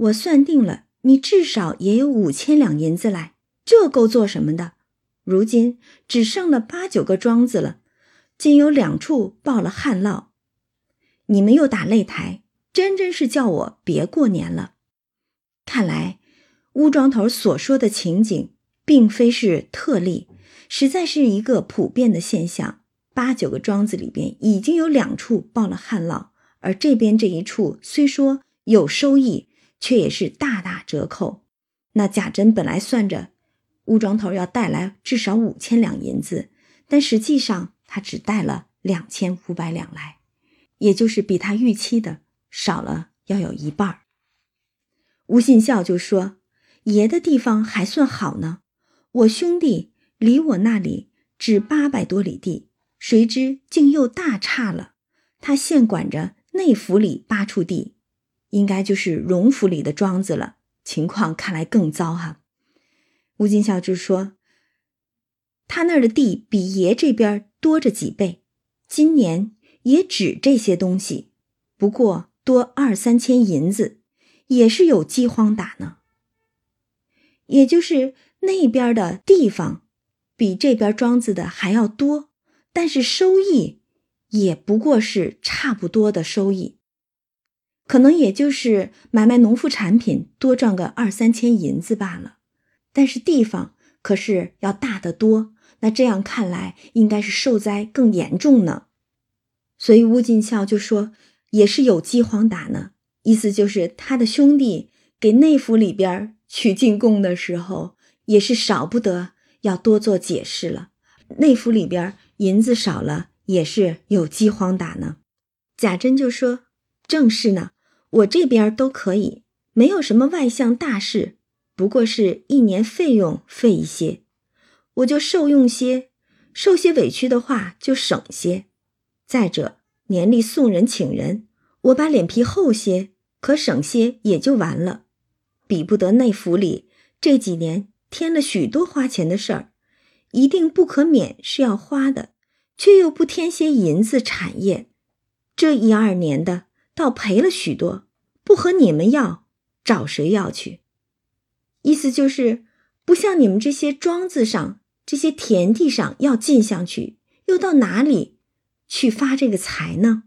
我算定了。”你至少也有五千两银子来，这够做什么的？如今只剩了八九个庄子了，竟有两处报了旱涝，你们又打擂台，真真是叫我别过年了。看来乌庄头所说的情景，并非是特例，实在是一个普遍的现象。八九个庄子里边已经有两处报了旱涝，而这边这一处虽说有收益。却也是大打折扣。那贾珍本来算着乌庄头要带来至少五千两银子，但实际上他只带了两千五百两来，也就是比他预期的少了要有一半儿。吴信孝就说：“爷的地方还算好呢，我兄弟离我那里只八百多里地，谁知竟又大差了。他现管着内府里八处地。”应该就是荣府里的庄子了，情况看来更糟哈。吴金孝就说：“他那儿的地比爷这边多着几倍，今年也只这些东西，不过多二三千银子，也是有饥荒打呢。也就是那边的地方比这边庄子的还要多，但是收益也不过是差不多的收益。”可能也就是买卖农副产品多赚个二三千银子罢了，但是地方可是要大得多。那这样看来，应该是受灾更严重呢。所以乌进孝就说，也是有饥荒打呢。意思就是他的兄弟给内府里边取进贡的时候，也是少不得要多做解释了。内府里边银子少了，也是有饥荒打呢。贾珍就说，正是呢。我这边都可以，没有什么外向大事，不过是一年费用费一些，我就受用些，受些委屈的话就省些。再者年例送人请人，我把脸皮厚些，可省些也就完了，比不得内府里这几年添了许多花钱的事儿，一定不可免是要花的，却又不添些银子产业，这一二年的。倒赔了许多，不和你们要，找谁要去？意思就是，不像你们这些庄子上、这些田地上要进项去，又到哪里去发这个财呢？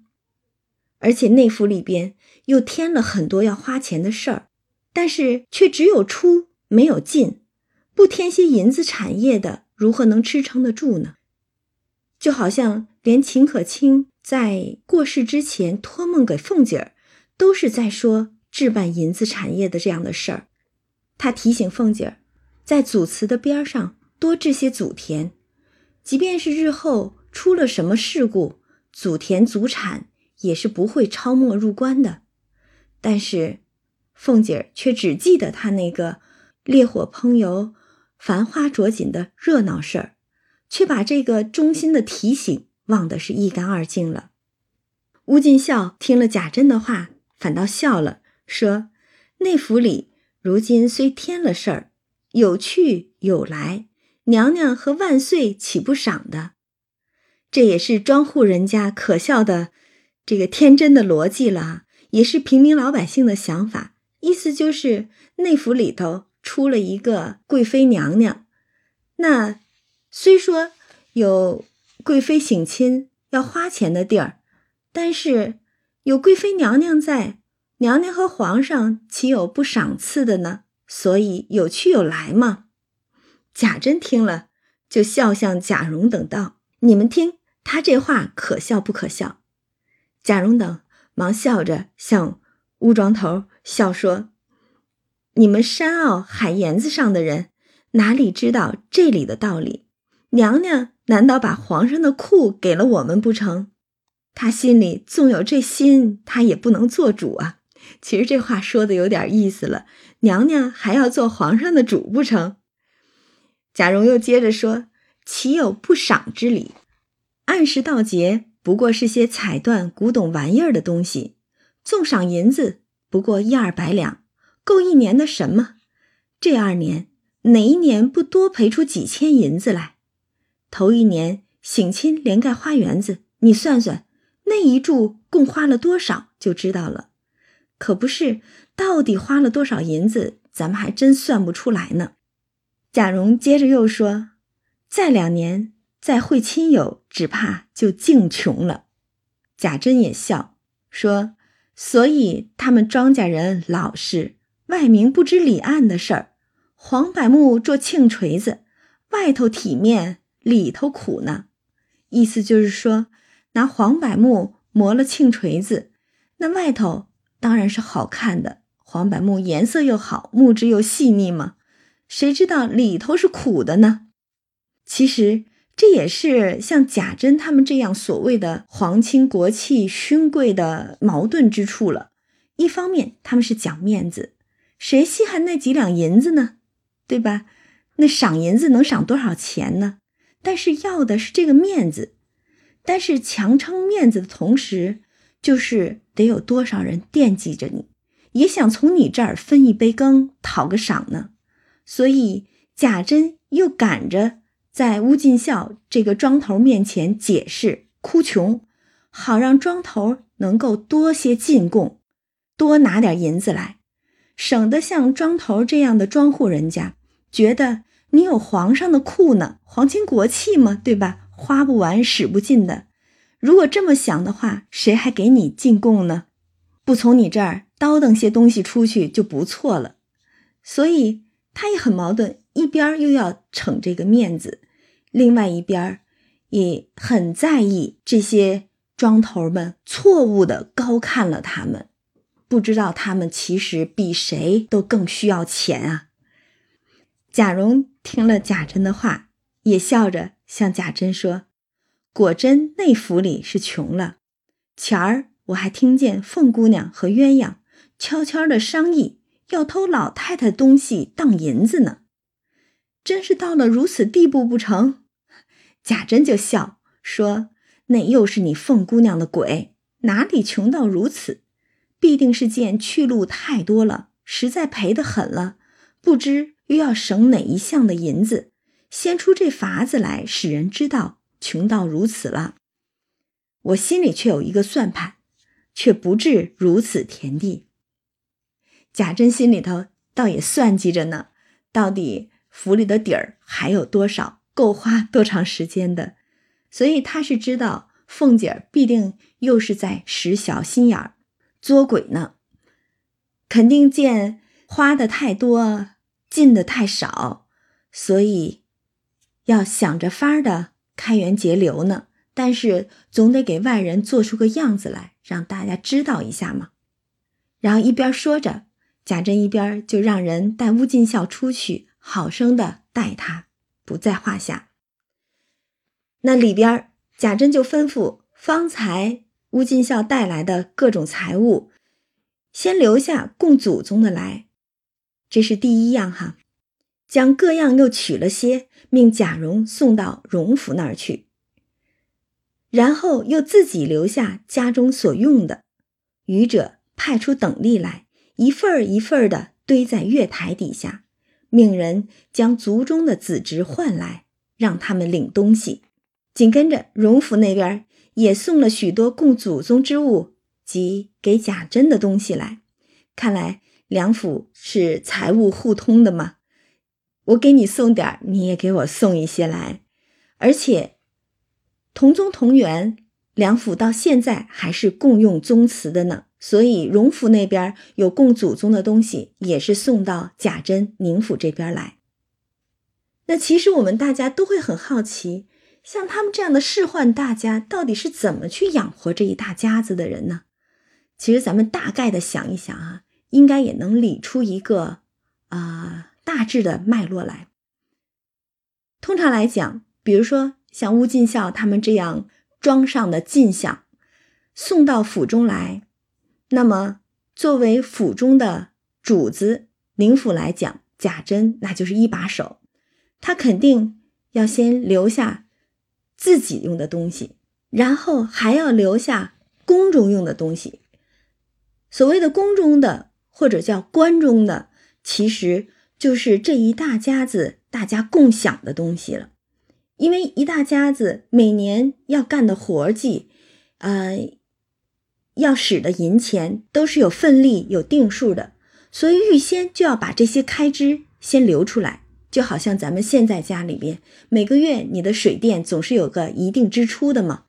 而且内府里边又添了很多要花钱的事儿，但是却只有出没有进，不添些银子产业的，如何能支撑得住呢？就好像连秦可卿。在过世之前托梦给凤姐儿，都是在说置办银子产业的这样的事儿。他提醒凤姐儿，在祖祠的边上多置些祖田，即便是日后出了什么事故，祖田祖产也是不会超没入关的。但是凤姐儿却只记得他那个烈火烹油、繁花着锦的热闹事儿，却把这个衷心的提醒。忘得是一干二净了。乌进孝听了贾珍的话，反倒笑了，说：“内府里如今虽添了事儿，有去有来，娘娘和万岁岂不赏的？这也是庄户人家可笑的这个天真的逻辑了，也是平民老百姓的想法。意思就是内府里头出了一个贵妃娘娘，那虽说有。”贵妃省亲要花钱的地儿，但是有贵妃娘娘在，娘娘和皇上岂有不赏赐的呢？所以有去有来嘛。贾珍听了，就笑向贾蓉等道：“你们听他这话可笑不可笑？”贾蓉等忙笑着向乌庄头笑说：“你们山坳海沿子上的人，哪里知道这里的道理？娘娘难道把皇上的库给了我们不成？他心里纵有这心，他也不能做主啊。其实这话说的有点意思了，娘娘还要做皇上的主不成？”贾蓉又接着说：“岂有不赏之理？按时到节，不过是些彩缎、古董玩意儿的东西，纵赏银子不过一二百两，够一年的什么？这二年哪一年不多赔出几千银子来？头一年省亲连盖花园子，你算算那一住共花了多少，就知道了。可不是，到底花了多少银子，咱们还真算不出来呢。”贾蓉接着又说：“再两年再会亲友，只怕就净穷了。”贾珍也笑说：“所以他们庄稼人老实，外明不知里暗的事儿。黄柏木做磬锤子，外头体面，里头苦呢。意思就是说，拿黄柏木磨了磬锤子，那外头当然是好看的。黄柏木颜色又好，木质又细腻嘛。”谁知道里头是苦的呢？其实这也是像贾珍他们这样所谓的皇亲国戚、勋贵的矛盾之处了。一方面他们是讲面子，谁稀罕那几两银子呢？对吧？那赏银子能赏多少钱呢？但是要的是这个面子。但是强撑面子的同时，就是得有多少人惦记着你，也想从你这儿分一杯羹，讨个赏呢？所以贾珍又赶着在乌进孝这个庄头面前解释哭穷，好让庄头能够多些进贡，多拿点银子来，省得像庄头这样的庄户人家觉得你有皇上的库呢，皇亲国戚嘛，对吧？花不完，使不尽的。如果这么想的话，谁还给你进贡呢？不从你这儿叨腾些东西出去就不错了。所以。他也很矛盾，一边又要逞这个面子，另外一边也很在意这些庄头们错误的高看了他们，不知道他们其实比谁都更需要钱啊。贾蓉听了贾珍的话，也笑着向贾珍说：“果真内府里是穷了，前儿我还听见凤姑娘和鸳鸯悄悄的商议。”要偷老太太东西当银子呢，真是到了如此地步不成？贾珍就笑说：“那又是你凤姑娘的鬼，哪里穷到如此？必定是见去路太多了，实在赔得狠了，不知又要省哪一项的银子，先出这法子来，使人知道穷到如此了。我心里却有一个算盘，却不至如此田地。”贾珍心里头倒也算计着呢，到底府里的底儿还有多少，够花多长时间的，所以他是知道凤姐儿必定又是在使小心眼儿作鬼呢，肯定见花的太多，进的太少，所以要想着法儿的开源节流呢，但是总得给外人做出个样子来，让大家知道一下嘛。然后一边说着。贾珍一边就让人带乌进孝出去，好生的待他，不在话下。那里边，贾珍就吩咐方才乌进孝带来的各种财物，先留下供祖宗的来，这是第一样哈。将各样又取了些，命贾蓉送到荣府那儿去，然后又自己留下家中所用的，余者派出等力来。一份儿一份儿的堆在月台底下，命人将族中的子侄唤来，让他们领东西。紧跟着，荣府那边也送了许多供祖宗之物及给贾珍的东西来。看来两府是财物互通的嘛，我给你送点儿你也给我送一些来。而且同宗同源，两府到现在还是共用宗祠的呢，所以荣府那边有供祖宗的东西，也是送到贾珍宁府这边来。那其实我们大家都会很好奇，像他们这样的仕宦大家，到底是怎么去养活这一大家子的人呢？其实咱们大概的想一想啊，应该也能理出一个啊大致的脉络来。通常来讲，比如说像乌进孝他们这样。装上的进项送到府中来，那么作为府中的主子，宁府来讲，贾珍那就是一把手，他肯定要先留下自己用的东西，然后还要留下宫中用的东西。所谓的宫中的或者叫官中的，其实就是这一大家子大家共享的东西了。因为一大家子每年要干的活计，呃，要使的银钱都是有份例、有定数的，所以预先就要把这些开支先留出来。就好像咱们现在家里边每个月你的水电总是有个一定支出的嘛，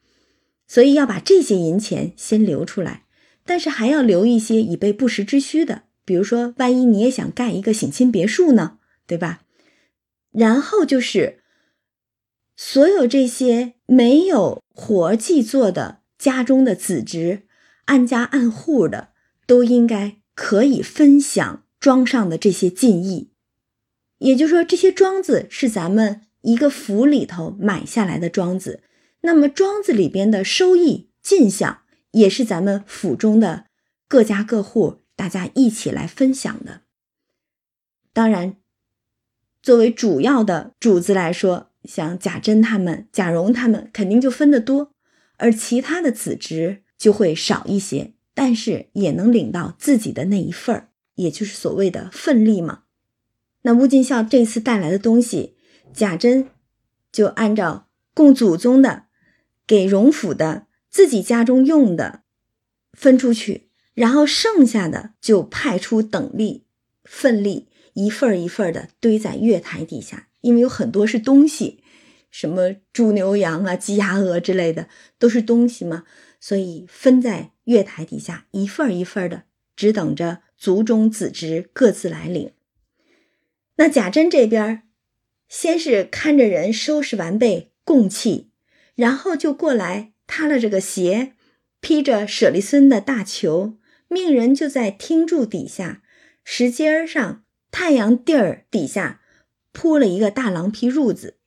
所以要把这些银钱先留出来，但是还要留一些以备不时之需的，比如说万一你也想盖一个省亲别墅呢，对吧？然后就是。所有这些没有活计做的家中的子侄，按家按户的，都应该可以分享庄上的这些进益。也就是说，这些庄子是咱们一个府里头买下来的庄子，那么庄子里边的收益进项，也是咱们府中的各家各户大家一起来分享的。当然，作为主要的主子来说。像贾珍他们、贾蓉他们肯定就分得多，而其他的子侄就会少一些，但是也能领到自己的那一份儿，也就是所谓的份例嘛。那乌金孝这次带来的东西，贾珍就按照供祖宗的、给荣府的、自己家中用的分出去，然后剩下的就派出等力、奋力，一份一份的堆在月台底下。因为有很多是东西，什么猪牛羊啊、鸡鸭鹅之类的都是东西嘛，所以分在月台底下一份一份的，只等着族中子侄各自来领。那贾珍这边先是看着人收拾完备供器，然后就过来塌了这个鞋，披着舍利孙的大裘，命人就在厅柱底下石阶上太阳地儿底下。铺了一个大狼皮褥子，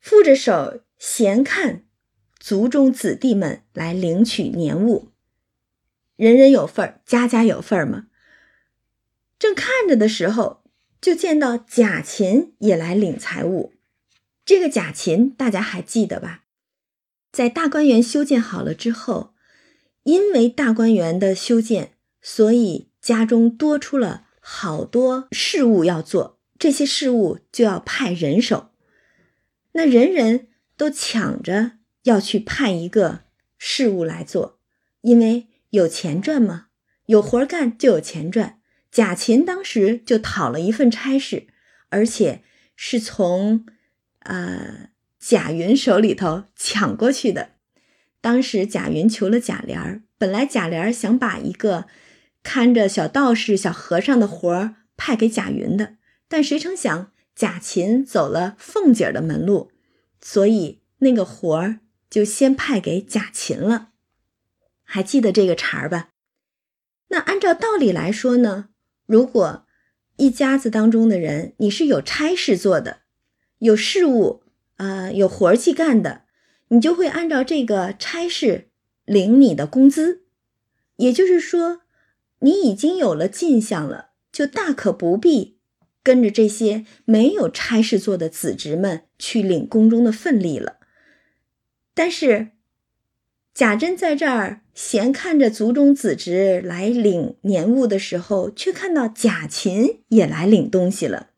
负着手闲看族中子弟们来领取年物，人人有份儿，家家有份儿嘛。正看着的时候，就见到贾琴也来领财物。这个贾琴大家还记得吧？在大观园修建好了之后，因为大观园的修建，所以家中多出了好多事务要做。这些事物就要派人手，那人人都抢着要去派一个事务来做，因为有钱赚嘛，有活干就有钱赚。贾琴当时就讨了一份差事，而且是从呃贾云手里头抢过去的。当时贾云求了贾琏，本来贾琏想把一个看着小道士、小和尚的活儿派给贾云的。但谁成想，贾琴走了凤姐的门路，所以那个活儿就先派给贾琴了。还记得这个茬儿吧？那按照道理来说呢，如果一家子当中的人，你是有差事做的，有事务啊，有活计干的，你就会按照这个差事领你的工资。也就是说，你已经有了进项了，就大可不必。跟着这些没有差事做的子侄们去领宫中的份例了，但是贾珍在这儿闲看着族中子侄来领年物的时候，却看到贾琴也来领东西了。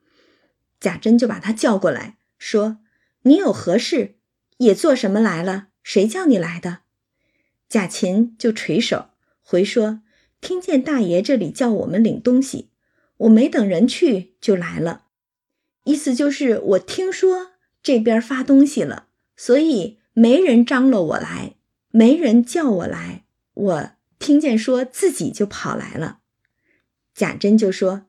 贾珍就把他叫过来，说：“你有何事？也做什么来了？谁叫你来的？”贾琴就垂手回说：“听见大爷这里叫我们领东西。”我没等人去就来了，意思就是我听说这边发东西了，所以没人张罗我来，没人叫我来，我听见说自己就跑来了。”贾珍就说：“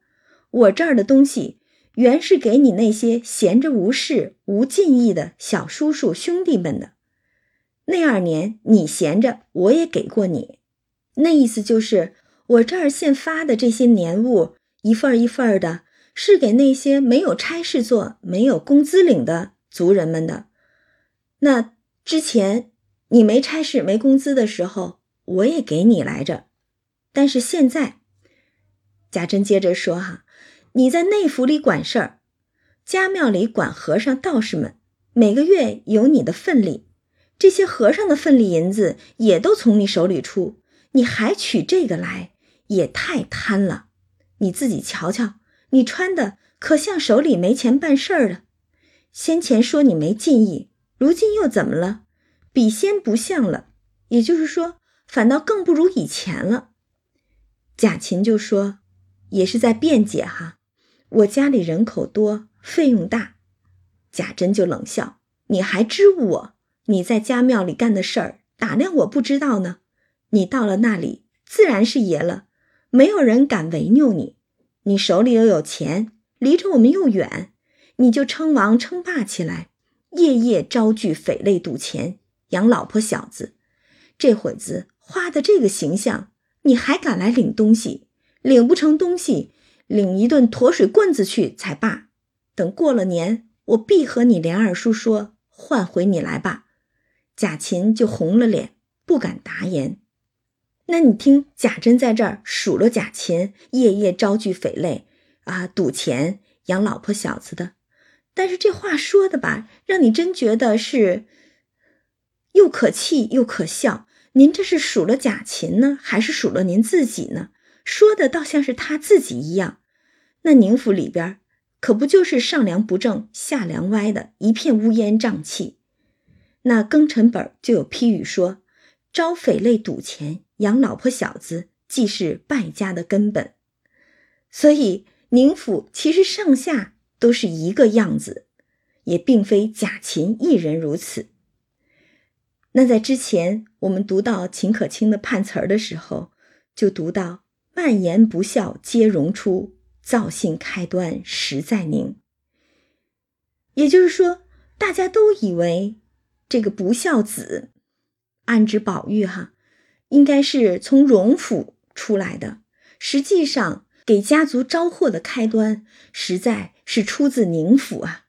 我这儿的东西。”原是给你那些闲着无事、无尽意的小叔叔兄弟们的。那二年你闲着，我也给过你。那意思就是，我这儿现发的这些年物，一份一份的，是给那些没有差事做、没有工资领的族人们的。那之前你没差事、没工资的时候，我也给你来着。但是现在，贾珍接着说：“哈。”你在内府里管事儿，家庙里管和尚道士们，每个月有你的份例，这些和尚的份例银子也都从你手里出，你还取这个来，也太贪了。你自己瞧瞧，你穿的可像手里没钱办事儿了。先前说你没尽意，如今又怎么了？比先不像了，也就是说，反倒更不如以前了。贾琴就说，也是在辩解哈。我家里人口多，费用大，贾珍就冷笑：“你还知我？你在家庙里干的事儿，打量我不知道呢？你到了那里，自然是爷了，没有人敢违拗你。你手里又有钱，离着我们又远，你就称王称霸起来，夜夜招聚匪类赌钱，养老婆小子。这会子花的这个形象，你还敢来领东西？领不成东西。”领一顿驮水棍子去才罢。等过了年，我必和你连二叔说，换回你来吧。贾琴就红了脸，不敢答言。那你听贾珍在这儿数落贾琴，夜夜招聚匪类啊，赌钱养老婆小子的。但是这话说的吧，让你真觉得是又可气又可笑。您这是数落贾琴呢，还是数落您自己呢？说的倒像是他自己一样。那宁府里边可不就是上梁不正下梁歪的一片乌烟瘴气？那庚辰本就有批语说，招匪类赌钱养老婆小子，既是败家的根本。所以宁府其实上下都是一个样子，也并非贾琴一人如此。那在之前我们读到秦可卿的判词儿的时候，就读到万言不孝皆荣出。造性开端实在宁，也就是说，大家都以为这个不孝子，暗指宝玉哈，应该是从荣府出来的。实际上，给家族招祸的开端，实在是出自宁府啊。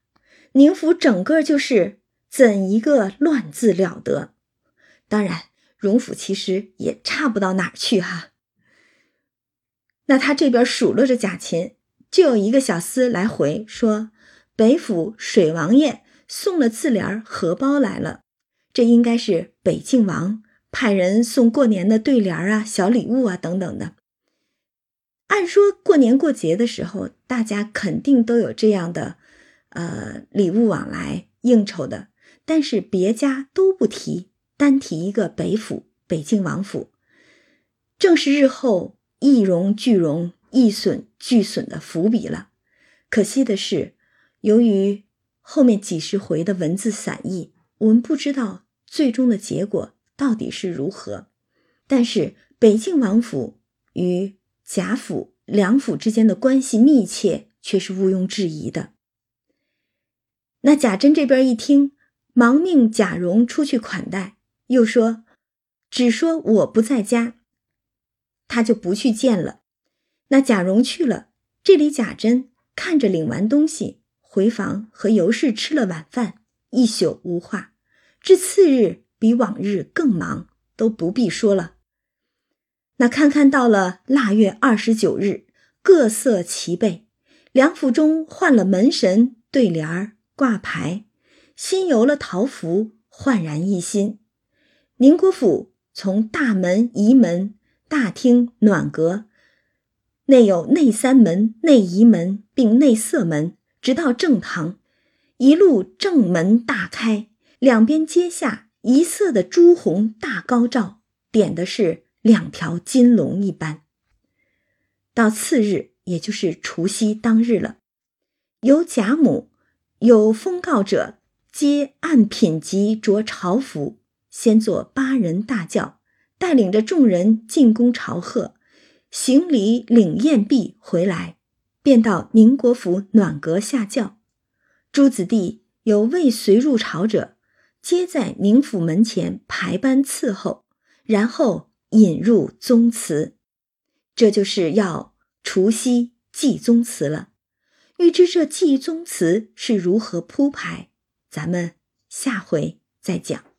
宁府整个就是怎一个乱字了得！当然，荣府其实也差不到哪儿去哈。那他这边数落着贾琴，就有一个小厮来回说：“北府水王爷送了字联荷包来了，这应该是北静王派人送过年的对联啊、小礼物啊等等的。按说过年过节的时候，大家肯定都有这样的，呃，礼物往来应酬的，但是别家都不提，单提一个北府北静王府，正是日后。”一荣俱荣，一损俱损的伏笔了。可惜的是，由于后面几十回的文字散佚，我们不知道最终的结果到底是如何。但是北静王府与贾府两府之间的关系密切，却是毋庸置疑的。那贾珍这边一听，忙命贾蓉出去款待，又说：“只说我不在家。”他就不去见了。那贾蓉去了，这里贾珍看着领完东西回房和尤氏吃了晚饭，一宿无话。至次日比往日更忙，都不必说了。那看看到了腊月二十九日，各色齐备，梁府中换了门神、对联儿、挂牌，新游了桃符，焕然一新。宁国府从大门、仪门。大厅暖阁，内有内三门、内仪门，并内色门，直到正堂，一路正门大开，两边阶下一色的朱红大高照，点的是两条金龙一般。到次日，也就是除夕当日了，由贾母有封告者，皆按品级着朝服，先做八人大轿，带领着众人进宫朝贺，行礼领宴毕回来，便到宁国府暖阁下轿。诸子弟有未随入朝者，皆在宁府门前排班伺候，然后引入宗祠。这就是要除夕祭宗祠了。欲知这祭宗祠是如何铺排，咱们下回再讲。